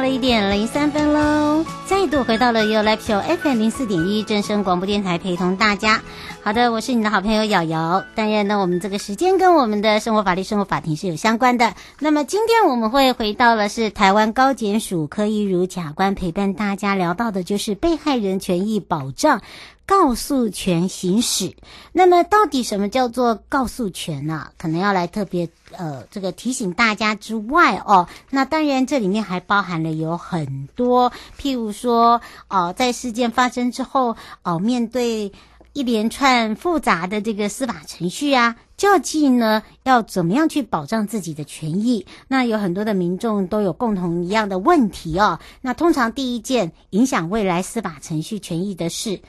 了一点零三分喽，再度回到了有来有 FM 零四点一正声广播电台，陪同大家。好的，我是你的好朋友瑶瑶。当然呢，我们这个时间跟我们的生活法律生活法庭是有相关的。那么今天我们会回到了是台湾高检署柯一如假官陪伴大家聊到的，就是被害人权益保障。告诉权行使，那么到底什么叫做告诉权呢？可能要来特别呃这个提醒大家之外哦，那当然这里面还包含了有很多，譬如说哦、在事件发生之后哦、面对一连串复杂的这个司法程序啊，究竟呢要怎么样去保障自己的权益？那有很多的民众都有共同一样的问题哦。那通常第一件影响未来司法程序权益的事。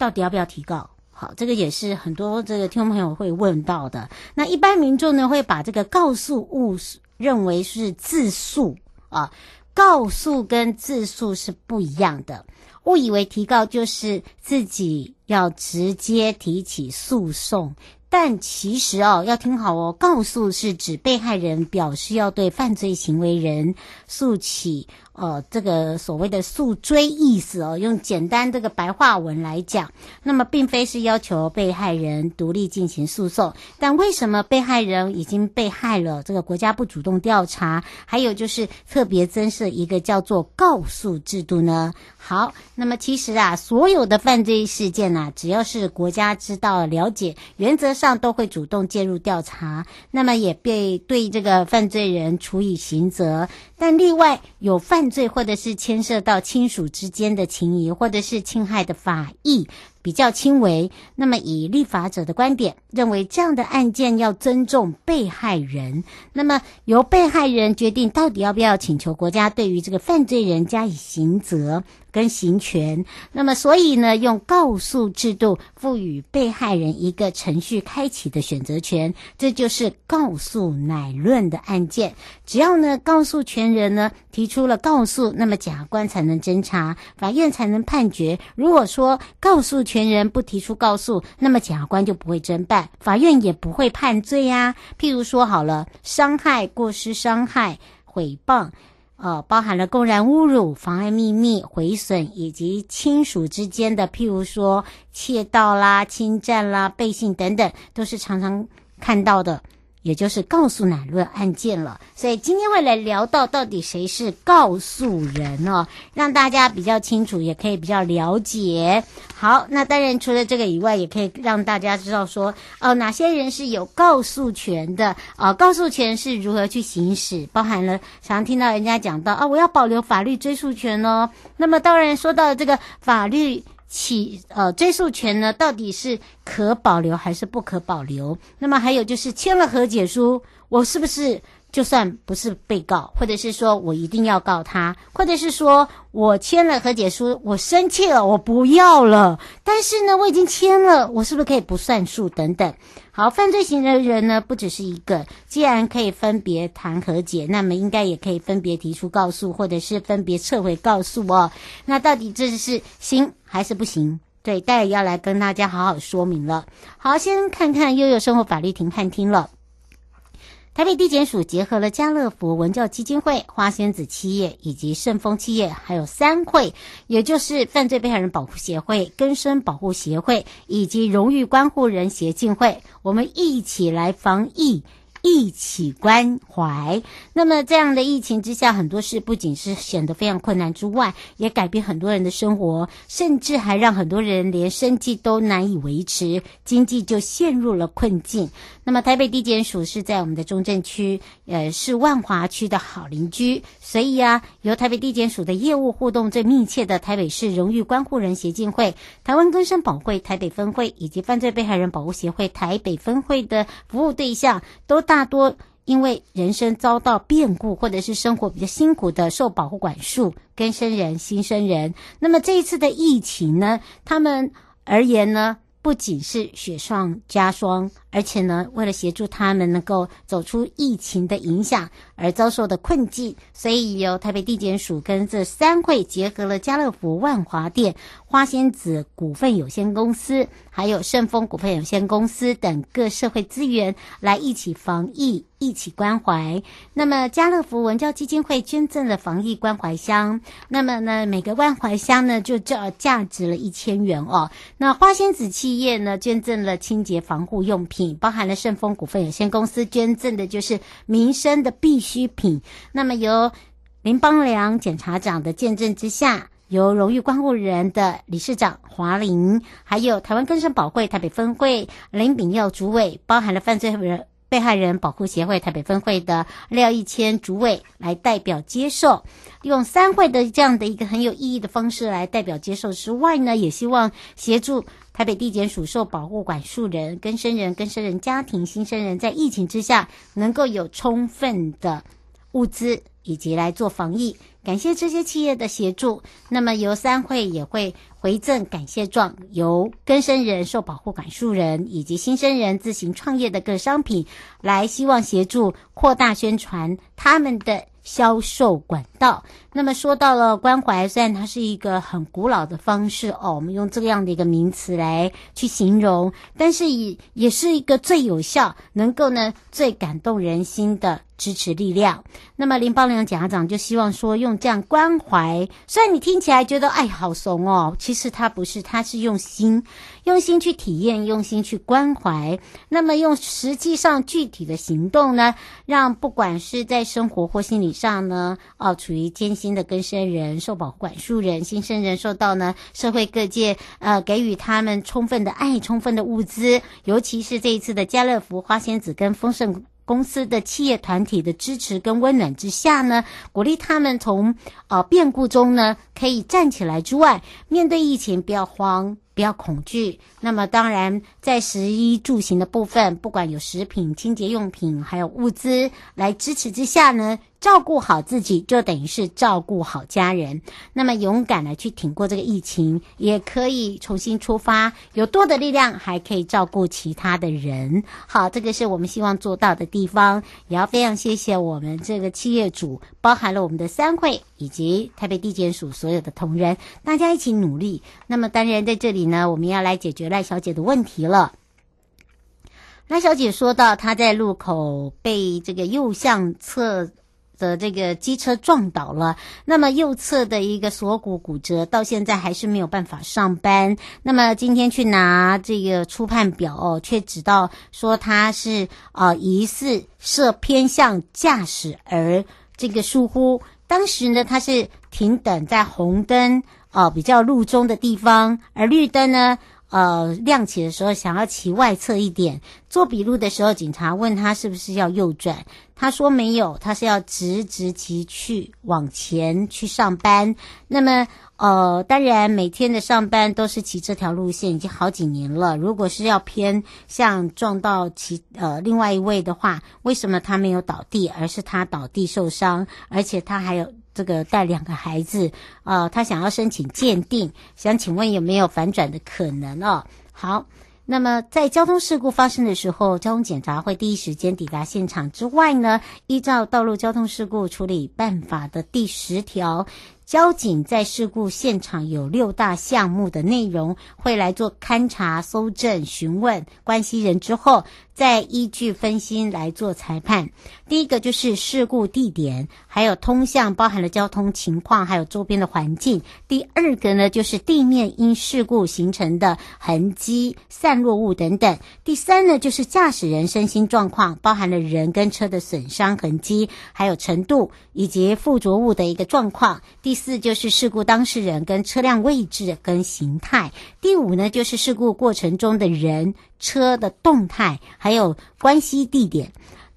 到底要不要提告？好，这个也是很多这个听众朋友会问到的。那一般民众呢，会把这个告诉误认为是自诉啊，告诉跟自诉是不一样的，误以为提告就是自己要直接提起诉讼。但其实哦，要听好哦，告诉是指被害人表示要对犯罪行为人诉起，呃，这个所谓的诉追意思哦，用简单这个白话文来讲，那么并非是要求被害人独立进行诉讼。但为什么被害人已经被害了，这个国家不主动调查？还有就是特别增设一个叫做告诉制度呢？好，那么其实啊，所有的犯罪事件呐，只要是国家知道了解，原则上都会主动介入调查，那么也被对这个犯罪人处以刑责。但例外有犯罪或者是牵涉到亲属之间的情谊，或者是侵害的法益。比较轻微，那么以立法者的观点认为，这样的案件要尊重被害人，那么由被害人决定到底要不要请求国家对于这个犯罪人加以刑责跟行权。那么所以呢，用告诉制度赋予被害人一个程序开启的选择权，这就是告诉乃论的案件。只要呢告诉权人呢提出了告诉，那么检察官才能侦查，法院才能判决。如果说告诉权人不提出告诉，那么检察官就不会侦办，法院也不会判罪呀。譬如说，好了，伤害、过失伤害、诽谤，呃，包含了公然侮辱、妨碍秘密、毁损以及亲属之间的，譬如说窃盗啦、侵占啦、背信等等，都是常常看到的。也就是告诉乃论案件了，所以今天会来聊到到底谁是告诉人哦，让大家比较清楚，也可以比较了解。好，那当然除了这个以外，也可以让大家知道说，哦，哪些人是有告诉权的啊？告诉权是如何去行使，包含了常听到人家讲到啊，我要保留法律追诉权哦。那么当然说到这个法律。起呃追诉权呢，到底是可保留还是不可保留？那么还有就是签了和解书，我是不是就算不是被告，或者是说我一定要告他，或者是说我签了和解书，我生气了，我不要了，但是呢我已经签了，我是不是可以不算数等等？好，犯罪行为人呢不只是一个，既然可以分别谈和解，那么应该也可以分别提出告诉，或者是分别撤回告诉哦。那到底这是行还是不行？对，待会要来跟大家好好说明了。好，先看看悠悠生活法律庭看听了。台北地检署结合了家乐福文教基金会、花仙子企业以及盛丰企业，还有三会，也就是犯罪被害人保护协会、根生保护协会以及荣誉关护人协进会，我们一起来防疫。一起关怀。那么这样的疫情之下，很多事不仅是显得非常困难之外，也改变很多人的生活，甚至还让很多人连生计都难以维持，经济就陷入了困境。那么台北地检署是在我们的中正区，呃，是万华区的好邻居，所以啊，由台北地检署的业务互动最密切的台北市荣誉关护人协进会、台湾更生保会台北分会以及犯罪被害人保护协会台北分会的服务对象都。大多因为人生遭到变故，或者是生活比较辛苦的受保护管束，跟生人、新生人。那么这一次的疫情呢，他们而言呢，不仅是雪上加霜，而且呢，为了协助他们能够走出疫情的影响而遭受的困境，所以由台北地检署跟这三会结合了家乐福、万华店、花仙子股份有限公司，还有盛丰股份有限公司等各社会资源，来一起防疫。一起关怀。那么，家乐福文教基金会捐赠了防疫关怀箱。那么呢，每个关怀箱呢，就价价值了一千元哦。那花仙子企业呢，捐赠了清洁防护用品，包含了顺丰股份有限公司捐赠的就是民生的必需品。那么，由林邦良检察长的见证之下，由荣誉关护人的理事长华林，还有台湾根生宝会台北分会林炳耀主委，包含了犯罪人。被害人保护协会台北分会的廖一谦主委来代表接受，用三会的这样的一个很有意义的方式来代表接受之外呢，也希望协助台北地检署受保护管束人、跟生人、跟生人家庭、新生人在疫情之下能够有充分的物资以及来做防疫。感谢这些企业的协助，那么由三会也会回赠感谢状，由更生人、受保护管束人以及新生人自行创业的各商品，来希望协助扩大宣传他们的销售管道。那么说到了关怀，虽然它是一个很古老的方式哦，我们用这样的一个名词来去形容，但是也也是一个最有效，能够呢最感动人心的。支持力量。那么林邦良家长就希望说，用这样关怀，虽然你听起来觉得哎好怂哦，其实他不是，他是用心，用心去体验，用心去关怀。那么用实际上具体的行动呢，让不管是在生活或心理上呢，哦处于艰新的更生人、受保管束人、新生人，受到呢社会各界呃给予他们充分的爱、充分的物资，尤其是这一次的家乐福、花仙子跟丰盛。公司的企业团体的支持跟温暖之下呢，鼓励他们从呃变故中呢可以站起来之外，面对疫情不要慌，不要恐惧。那么当然，在食衣住行的部分，不管有食品、清洁用品，还有物资来支持之下呢。照顾好自己，就等于是照顾好家人。那么勇敢的去挺过这个疫情，也可以重新出发，有多的力量，还可以照顾其他的人。好，这个是我们希望做到的地方。也要非常谢谢我们这个企业主，包含了我们的三会以及台北地检署所有的同仁，大家一起努力。那么当然在这里呢，我们要来解决赖小姐的问题了。赖小姐说到，她在路口被这个右向侧。的这个机车撞倒了，那么右侧的一个锁骨骨折，到现在还是没有办法上班。那么今天去拿这个初判表哦，却知道说他是呃疑似涉偏向驾驶而这个疏忽。当时呢，他是停等在红灯哦比较路中的地方，而绿灯呢。呃，亮起的时候想要骑外侧一点，做笔录的时候，警察问他是不是要右转，他说没有，他是要直直骑去往前去上班。那么，呃，当然每天的上班都是骑这条路线，已经好几年了。如果是要偏向撞到其呃另外一位的话，为什么他没有倒地，而是他倒地受伤，而且他还有。这个带两个孩子，啊，他想要申请鉴定，想请问有没有反转的可能哦？好，那么在交通事故发生的时候，交通检察会第一时间抵达现场之外呢，依照《道路交通事故处理办法》的第十条。交警在事故现场有六大项目的内容，会来做勘查、搜证、询问关系人之后，再依据分析来做裁判。第一个就是事故地点，还有通向，包含了交通情况，还有周边的环境。第二个呢，就是地面因事故形成的痕迹、散落物等等。第三呢，就是驾驶人身心状况，包含了人跟车的损伤痕迹，还有程度以及附着物的一个状况。第四就是事故当事人跟车辆位置跟形态，第五呢就是事故过程中的人车的动态，还有关系地点。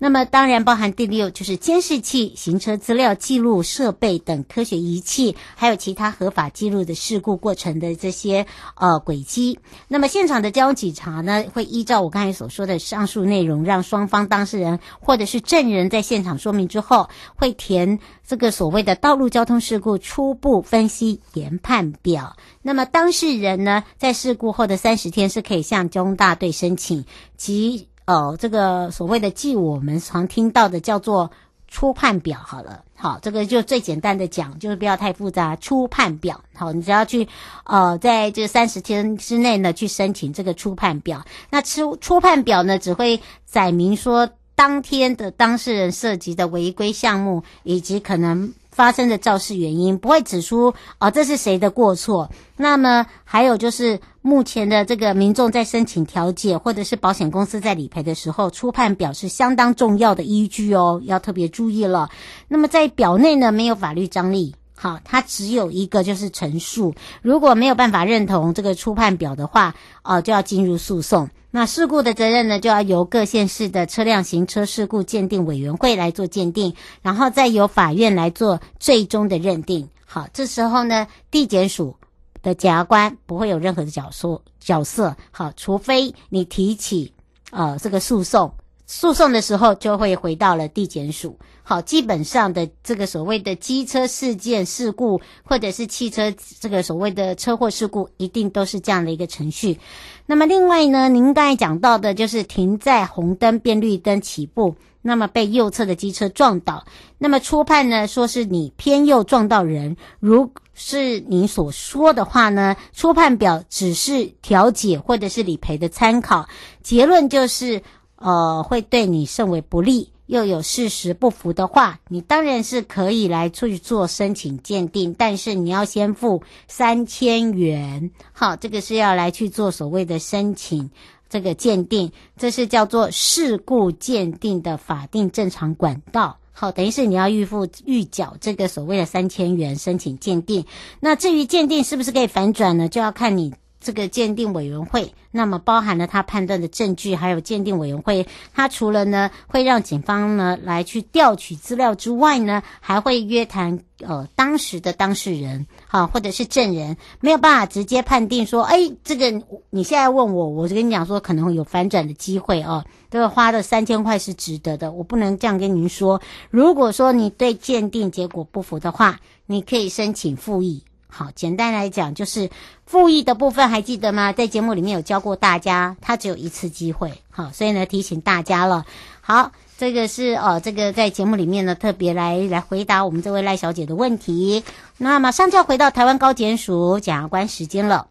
那么当然包含第六，就是监视器、行车资料记录设备等科学仪器，还有其他合法记录的事故过程的这些呃轨迹。那么现场的交通警查呢，会依照我刚才所说的上述内容，让双方当事人或者是证人在现场说明之后，会填这个所谓的道路交通事故初步分析研判表。那么当事人呢，在事故后的三十天是可以向交通大队申请及。哦，这个所谓的记，我们常听到的叫做初判表。好了，好，这个就最简单的讲，就是不要太复杂。初判表，好，你只要去，呃，在这三十天之内呢，去申请这个初判表。那初初判表呢，只会载明说当天的当事人涉及的违规项目以及可能。发生的肇事原因不会指出啊，这是谁的过错。那么还有就是目前的这个民众在申请调解，或者是保险公司在理赔的时候，初判表示相当重要的依据哦，要特别注意了。那么在表内呢，没有法律张力，好，它只有一个就是陈述。如果没有办法认同这个初判表的话，哦，就要进入诉讼。那事故的责任呢，就要由各县市的车辆行车事故鉴定委员会来做鉴定，然后再由法院来做最终的认定。好，这时候呢，地检署的检察官不会有任何的角色角色。好，除非你提起呃这个诉讼，诉讼的时候就会回到了地检署。好，基本上的这个所谓的机车事件事故，或者是汽车这个所谓的车祸事故，一定都是这样的一个程序。那么另外呢，您刚才讲到的就是停在红灯变绿灯起步，那么被右侧的机车撞倒，那么初判呢说是你偏右撞到人，如是你所说的话呢，初判表只是调解或者是理赔的参考，结论就是呃会对你甚为不利。又有事实不符的话，你当然是可以来出去做申请鉴定，但是你要先付三千元。好，这个是要来去做所谓的申请这个鉴定，这是叫做事故鉴定的法定正常管道。好，等于是你要预付预缴这个所谓的三千元申请鉴定。那至于鉴定是不是可以反转呢？就要看你。这个鉴定委员会，那么包含了他判断的证据，还有鉴定委员会，他除了呢会让警方呢来去调取资料之外呢，还会约谈呃当时的当事人，好，或者是证人，没有办法直接判定说，哎，这个你现在问我，我就跟你讲说可能会有反转的机会哦，这个花的三千块是值得的，我不能这样跟您说。如果说你对鉴定结果不服的话，你可以申请复议。好，简单来讲就是复议的部分，还记得吗？在节目里面有教过大家，它只有一次机会。好，所以呢提醒大家了。好，这个是哦，这个在节目里面呢特别来来回答我们这位赖小姐的问题。那马上就要回到台湾高检署检察官时间了。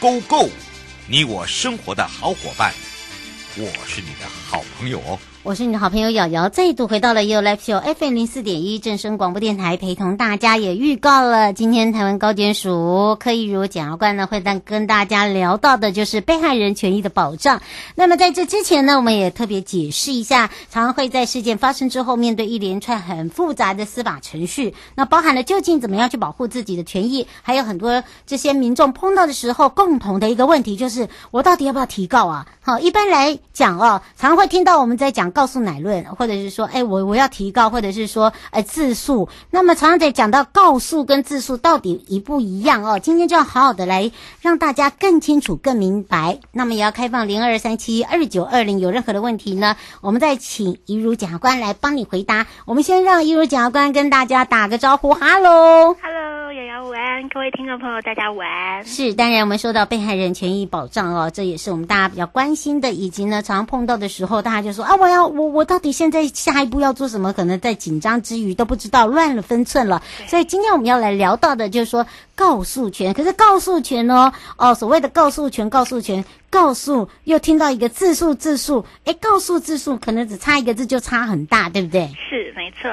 Go Go，你我生活的好伙伴，我是你的好朋友哦。我是你的好朋友瑶瑶，再度回到了 You Live Show FM 零四点一正声广播电台，陪同大家也预告了，今天台湾高检署柯以如检察官呢会跟跟大家聊到的就是被害人权益的保障。那么在这之前呢，我们也特别解释一下，常常会在事件发生之后，面对一连串很复杂的司法程序，那包含了究竟怎么样去保护自己的权益，还有很多这些民众碰到的时候，共同的一个问题就是，我到底要不要提告啊？好，一般来讲哦，常常会听到我们在讲。告诉乃论，或者是说，哎，我我要提告，或者是说，哎，自诉。那么常常在讲到告诉跟自诉到底一不一样哦。今天就要好好的来让大家更清楚、更明白。那么也要开放零二三七二九二零，有任何的问题呢，我们再请一如检察官来帮你回答。我们先让一如检察官跟大家打个招呼，哈喽，哈喽，瑶瑶午安，各位听众朋友，大家午安。是，当然我们说到被害人权益保障哦，这也是我们大家比较关心的，以及呢，常常碰到的时候，大家就说啊，我要。我我到底现在下一步要做什么？可能在紧张之余都不知道，乱了分寸了。所以今天我们要来聊到的就是说告诉权。可是告诉权呢？哦，所谓的告诉权，告诉权，告诉又听到一个字数字数。哎，告诉字数可能只差一个字就差很大，对不对？是没错。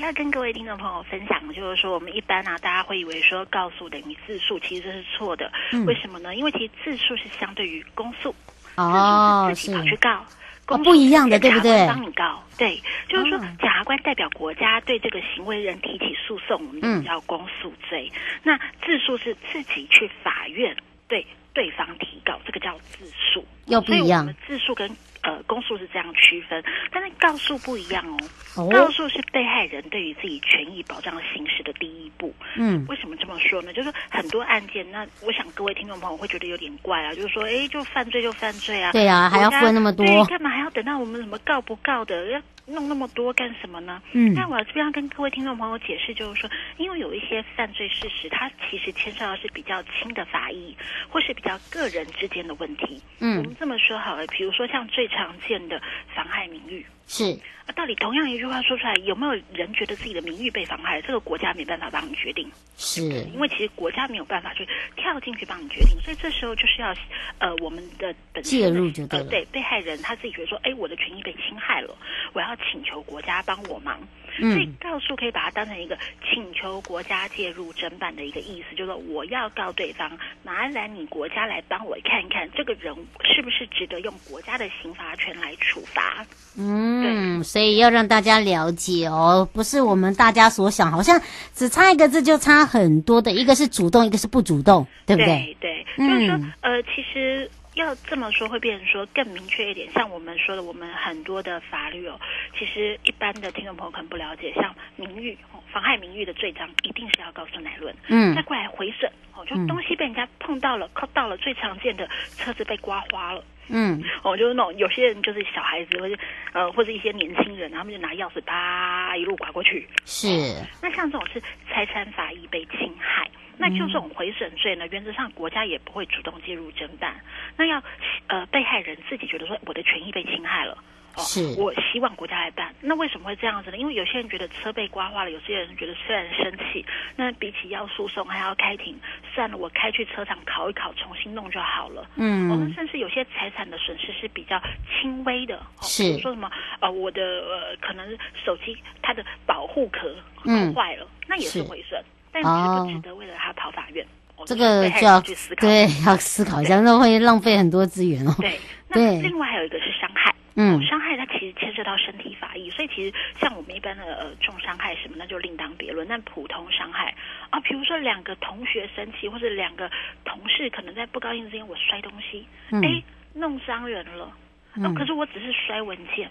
要跟各位听众朋友分享的就是说，我们一般呢、啊，大家会以为说告诉等于自诉，其实这是错的。嗯、为什么呢？因为其实自诉是相对于公诉，哦，自己跑去告。哦、不一样的，对不对？帮你告，对，就是说，检察官代表国家对这个行为人提起诉讼，我们叫公诉罪。嗯、那自诉是自己去法院对对方提告，这个叫自诉，又不一样。所以我们自诉跟呃，公诉是这样区分，但是告诉不一样哦。哦，告诉是被害人对于自己权益保障行使的第一步。嗯，为什么这么说呢？就是很多案件，那我想各位听众朋友会觉得有点怪啊，就是说，哎，就犯罪就犯罪啊，对啊，还要分那么多，干嘛还要等到我们什么告不告的要？弄那么多干什么呢？嗯，那我这边要跟各位听众朋友解释，就是说，因为有一些犯罪事实，它其实牵涉到是比较轻的法益，或是比较个人之间的问题。嗯，我们这么说好了，比如说像最常见的妨害名誉。是啊，到底同样一句话说出来，有没有人觉得自己的名誉被妨害？这个国家没办法帮你决定，是因为其实国家没有办法去跳进去帮你决定，所以这时候就是要呃我们的本身介入就对了。呃，对，被害人他自己觉得说，哎，我的权益被侵害了，我要请求国家帮我忙。所以告诉可以把它当成一个请求国家介入侦办的一个意思，就是说我要告对方，麻烦你国家来帮我看看这个人是不是值得用国家的刑罚权来处罚。嗯，所以要让大家了解哦，不是我们大家所想，好像只差一个字就差很多的，一个是主动，一个是不主动，对不对？对，对，就是说，嗯、呃，其实。要这么说会变成说更明确一点，像我们说的，我们很多的法律哦，其实一般的听众朋友可能不了解，像名誉、妨害名誉的罪章，一定是要告诉乃论，嗯，再过来回审哦，就东西被人家碰到了、扣到了，最常见的车子被刮花了，嗯，哦，就是那种有些人就是小孩子或者呃或者一些年轻人，他们就拿钥匙啪一路刮过去，是，那像这种是财产法益被侵害。那就这种回损罪呢，原则上国家也不会主动介入侦办。那要呃被害人自己觉得说我的权益被侵害了，哦，是我希望国家来办。那为什么会这样子呢？因为有些人觉得车被刮花了，有些人觉得虽然生气，那比起要诉讼还要开庭，算了，我开去车厂考一考，重新弄就好了。嗯，我们甚至有些财产的损失是比较轻微的，哦，是比如说什么呃我的呃可能手机它的保护壳弄坏了，嗯，那也是毁损。但值不值得这个就要去思考，对，要思考一下，那会浪费很多资源哦。对，那另外还有一个是伤害，嗯，伤害它其实牵涉到身体法益，所以其实像我们一般的呃重伤害什么，那就另当别论。但普通伤害啊，比如说两个同学生气，或者两个同事可能在不高兴之间我摔东西，哎、嗯，弄伤人了，哦、嗯啊，可是我只是摔文件。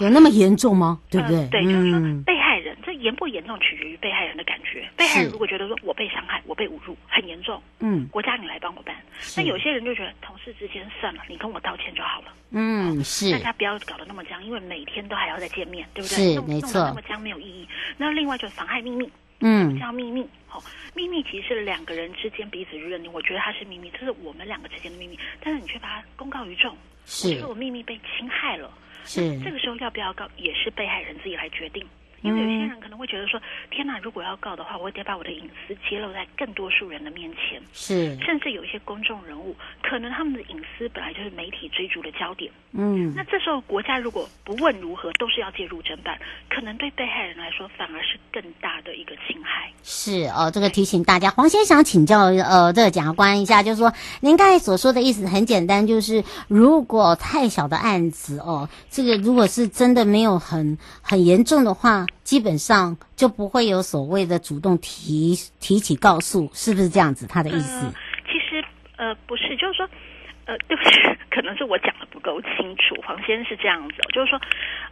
有那么严重吗？对不对？呃、对，就是说被害严不严重取决于被害人的感觉。被害人如果觉得说我被伤害，我被侮辱，很严重，嗯，国家你来帮我办。那有些人就觉得同事之间算了，你跟我道歉就好了。嗯，是。大家不要搞得那么僵，因为每天都还要再见面，对不对？是，没错。那么僵没有意义。那另外就是妨害秘密，嗯，叫秘密。好、哦，秘密其实是两个人之间彼此认定，我觉得它是秘密，这是我们两个之间的秘密，但是你却把它公告于众，是，我觉得我秘密被侵害了。是这个时候要不要告，也是被害人自己来决定。因为有些人可能会觉得说，天哪，如果要告的话，我得把我的隐私揭露在更多数人的面前。是，甚至有一些公众人物，可能他们的隐私本来就是媒体追逐的焦点。嗯，那这时候国家如果不问如何，都是要介入侦办，可能对被害人来说反而是更大的一个侵害。是哦，这个提醒大家，黄先想请教呃这个检察官一下，就是说您刚才所说的意思很简单，就是如果太小的案子哦，这个如果是真的没有很很严重的话，基本上就不会有所谓的主动提提起告诉，是不是这样子？他的意思？呃、其实呃不是，就是说呃对不起，可能是我讲的不够清楚。黄先生是这样子，就是说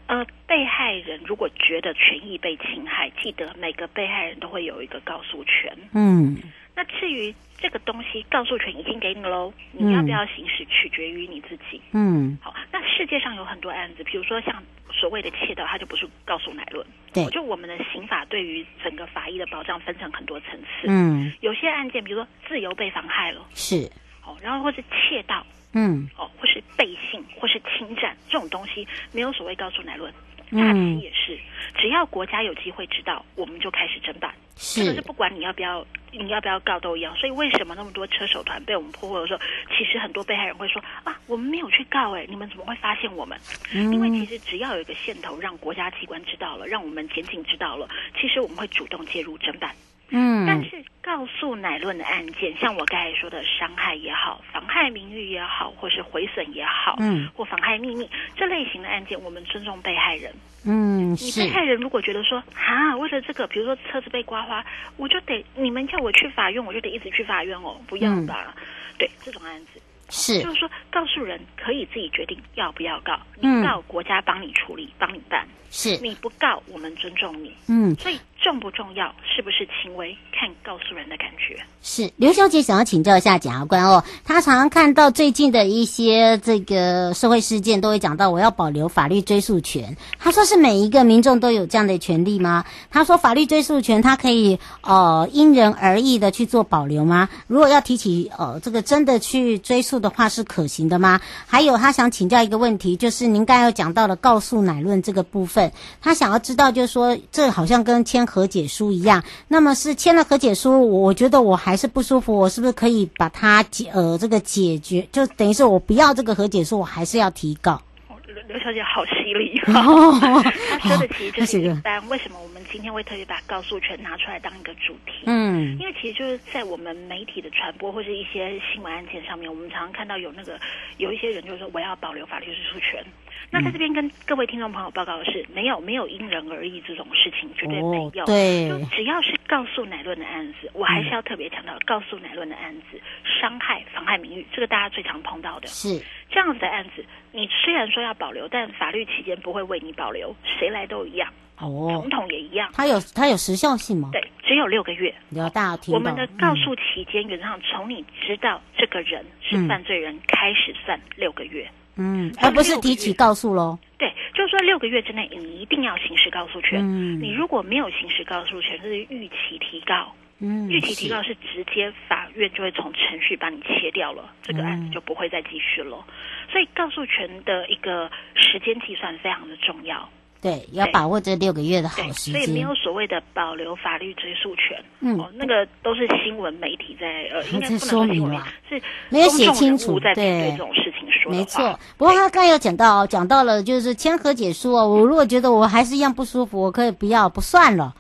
呃被害人如果觉得权益被侵害，记得每个被害人都会有一个告诉权。嗯。那至于这个东西，告诉权已经给你喽，你要不要行使，取决于你自己。嗯，好，那世界上有很多案子，比如说像所谓的窃盗，它就不是告诉乃论。对，就我们的刑法对于整个法医的保障分成很多层次。嗯，有些案件，比如说自由被妨害了，是，哦，然后或是窃盗，嗯，哦，或是背信，或是侵占这种东西，没有所谓告诉乃论。诈欺也是，只要国家有机会知道，我们就开始侦办。是，这个是不管你要不要，你要不要告都一样。所以为什么那么多车手团被我们破获的时候，其实很多被害人会说啊，我们没有去告，哎，你们怎么会发现我们？嗯，因为其实只要有一个线头，让国家机关知道了，让我们检警知道了，其实我们会主动介入侦办。嗯，但是告诉乃论的案件，像我刚才说的伤害也好，妨害名誉也好，或是毁损也好，嗯，或妨害秘密这类型的案件，我们尊重被害人。嗯，你被害人如果觉得说啊，为了这个，比如说车子被刮花，我就得你们叫我去法院，我就得一直去法院哦，不要吧？嗯、对，这种案子是，就是说告诉人可以自己决定要不要告，你告国家帮你处理，帮你办。是，你不告，我们尊重你。嗯，所以重不重要，是不是轻微，看告诉人的感觉。是，刘小姐想要请教一下检察官哦，她常常看到最近的一些这个社会事件，都会讲到我要保留法律追诉权。她说是每一个民众都有这样的权利吗？她说法律追诉权，他可以呃因人而异的去做保留吗？如果要提起呃这个真的去追诉的话，是可行的吗？还有，她想请教一个问题，就是您刚才有讲到的告诉乃论这个部分。他想要知道，就是说，这好像跟签和解书一样。那么是签了和解书，我觉得我还是不舒服，我是不是可以把它解呃这个解决？就等于是我不要这个和解书，我还是要提告。刘小姐好犀利，哦，她说的其实就是一般。为什么我们今天会特别把告诉权拿出来当一个主题？嗯，因为其实就是在我们媒体的传播或是一些新闻案件上面，我们常常看到有那个有一些人就是说我要保留法律追诉权。那在这边跟各位听众朋友报告的是，没有没有因人而异这种事情，绝对没有。哦、对，就只要是告诉乃论的案子，我还是要特别强调，告诉乃论的案子，伤害、妨害名誉，这个大家最常碰到的。是这样子的案子，你虽然说要保留，但法律期间不会为你保留，谁来都一样。哦，总统也一样。它有它有时效性吗？对，只有六个月。你要大家听到。我们的告诉期间，原则上从你知道这个人是犯罪人开始算六个月。嗯，而不是提起告诉喽。对，就是说六个月之内，你一定要行使告诉权。嗯，你如果没有行使告诉权，就是逾期提告。嗯，逾期提告是直接法院就会从程序把你切掉了，这个案子就不会再继续了。所以告诉权的一个时间计算非常的重要。对，要把握这六个月的好时间。所以没有所谓的保留法律追诉权。嗯，哦，那个都是新闻媒体在呃，应该不能说明了，是没有写清楚在对这种事情说。没错，不过他刚才有讲到哦，讲到了就是签和解书哦，我如果觉得我还是一样不舒服，我可以不要不算了。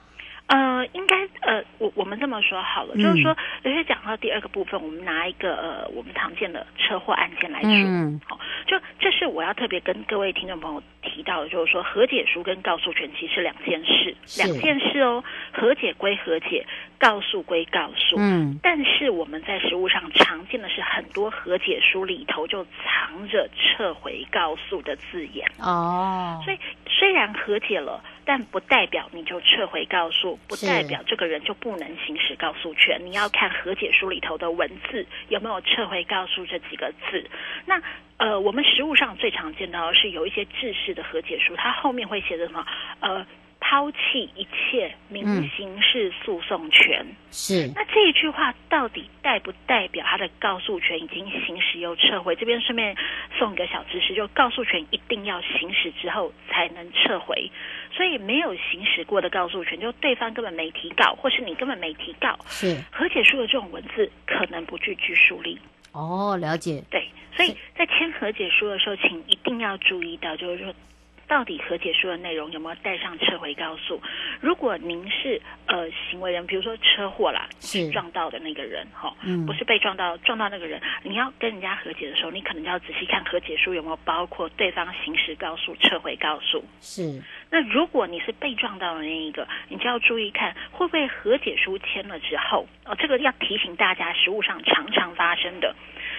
呃，应该呃，我我们这么说好了，嗯、就是说，有些讲到第二个部分，我们拿一个呃，我们常见的车祸案件来说，嗯，好，就这是我要特别跟各位听众朋友提到的，就是说，和解书跟告诉权其实是两件事，两件事哦，和解归和解，告诉归告诉，嗯，但是我们在实务上常见的是，很多和解书里头就藏着撤回告诉的字眼。哦，所以虽然和解了。但不代表你就撤回告诉，不代表这个人就不能行使告诉权。你要看和解书里头的文字有没有撤回告诉这几个字。那呃，我们实务上最常见到的是有一些制式的和解书，它后面会写的什么？呃。抛弃一切民刑事诉讼权。嗯、是。那这一句话到底代不代表他的告诉权已经行使又撤回？这边顺便送一个小知识，就告诉权一定要行使之后才能撤回。所以没有行使过的告诉权，就对方根本没提告，或是你根本没提告，是和解书的这种文字可能不具拘束力。哦，了解。对，所以在签和解书的时候，请一定要注意到，就是说。到底和解书的内容有没有带上撤回告诉？如果您是呃行为人，比如说车祸啦，是撞到的那个人哈，嗯，不是被撞到撞到那个人，你要跟人家和解的时候，你可能就要仔细看和解书有没有包括对方行驶告诉、撤回告诉。是。那如果你是被撞到的那一个，你就要注意看会不会和解书签了之后哦，这个要提醒大家，实务上常常发生的，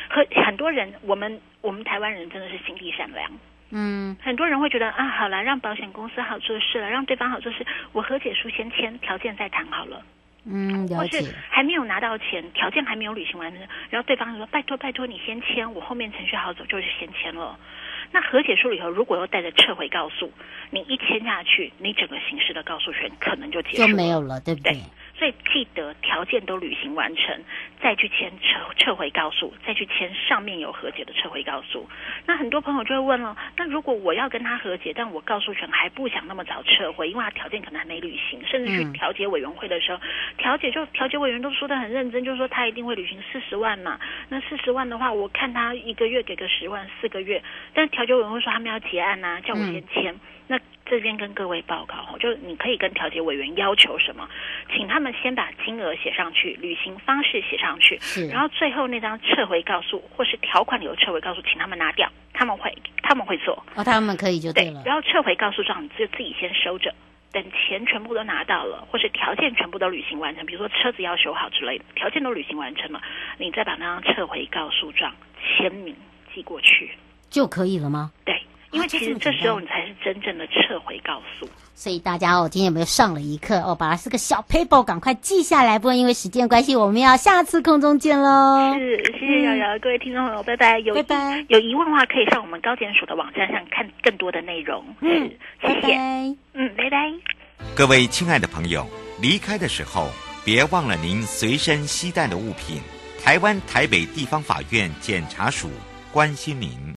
和很多人，我们我们台湾人真的是心地善良。嗯，很多人会觉得啊，好了，让保险公司好做事了，让对方好做事，我和解书先签，条件再谈好了。嗯，了解。或是还没有拿到钱，条件还没有履行完成，然后对方说拜托拜托你先签，我后面程序好走，就是先签了。那和解书里头如果又带着撤回告诉，你一签下去，你整个形式的告诉权可能就结束了，就没有了，对不对？对所以记得条件都履行完成，再去签撤撤回告诉，再去签上面有和解的撤回告诉。那很多朋友就会问了，那如果我要跟他和解，但我告诉权还不想那么早撤回，因为他条件可能还没履行，甚至去调解委员会的时候，调、嗯、解就调解委员都说得很认真，就是说他一定会履行四十万嘛。那四十万的话，我看他一个月给个十万，四个月，但调解委员会说他们要结案呐、啊，叫我先签。嗯、那这边跟各位报告，就是你可以跟调解委员要求什么，请他们先把金额写上去，履行方式写上去，然后最后那张撤回告诉或是条款里有撤回告诉，请他们拿掉，他们会他们会做哦，他们可以就对了。对，然后撤回告诉状你就自己先收着，等钱全部都拿到了，或是条件全部都履行完成，比如说车子要修好之类的，条件都履行完成了，你再把那张撤回告诉状签名寄过去就可以了吗？对。因为其实这时候你才是真正的撤回告诉，所以大家哦，今天有没有上了一课哦？把它是个小 paper，赶快记下来。不过因为时间关系，我们要下次空中见喽。是，谢谢瑶瑶，各位听众朋友，拜拜。有拜拜。有疑问的话，可以上我们高检署的网站上看更多的内容。嗯，谢谢。拜拜。嗯，拜拜。各位亲爱的朋友，离开的时候别忘了您随身携带的物品。台湾台北地方法院检察署关心您。